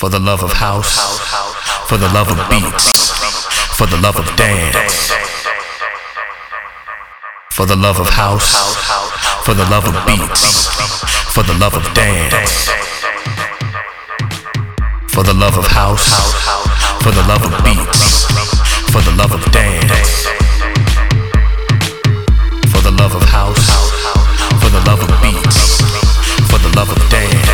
for the love of house, for the love of beats, for the love of dance, for the love of house, for the love of beats, for the love of dance, for the love of house, for the love of beats, for the love of dance, for the love of house, for the love of beats, for the love of dance.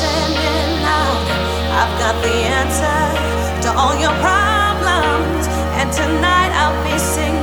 singing loud. I've got the answer to all your problems, and tonight I'll be singing.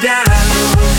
down.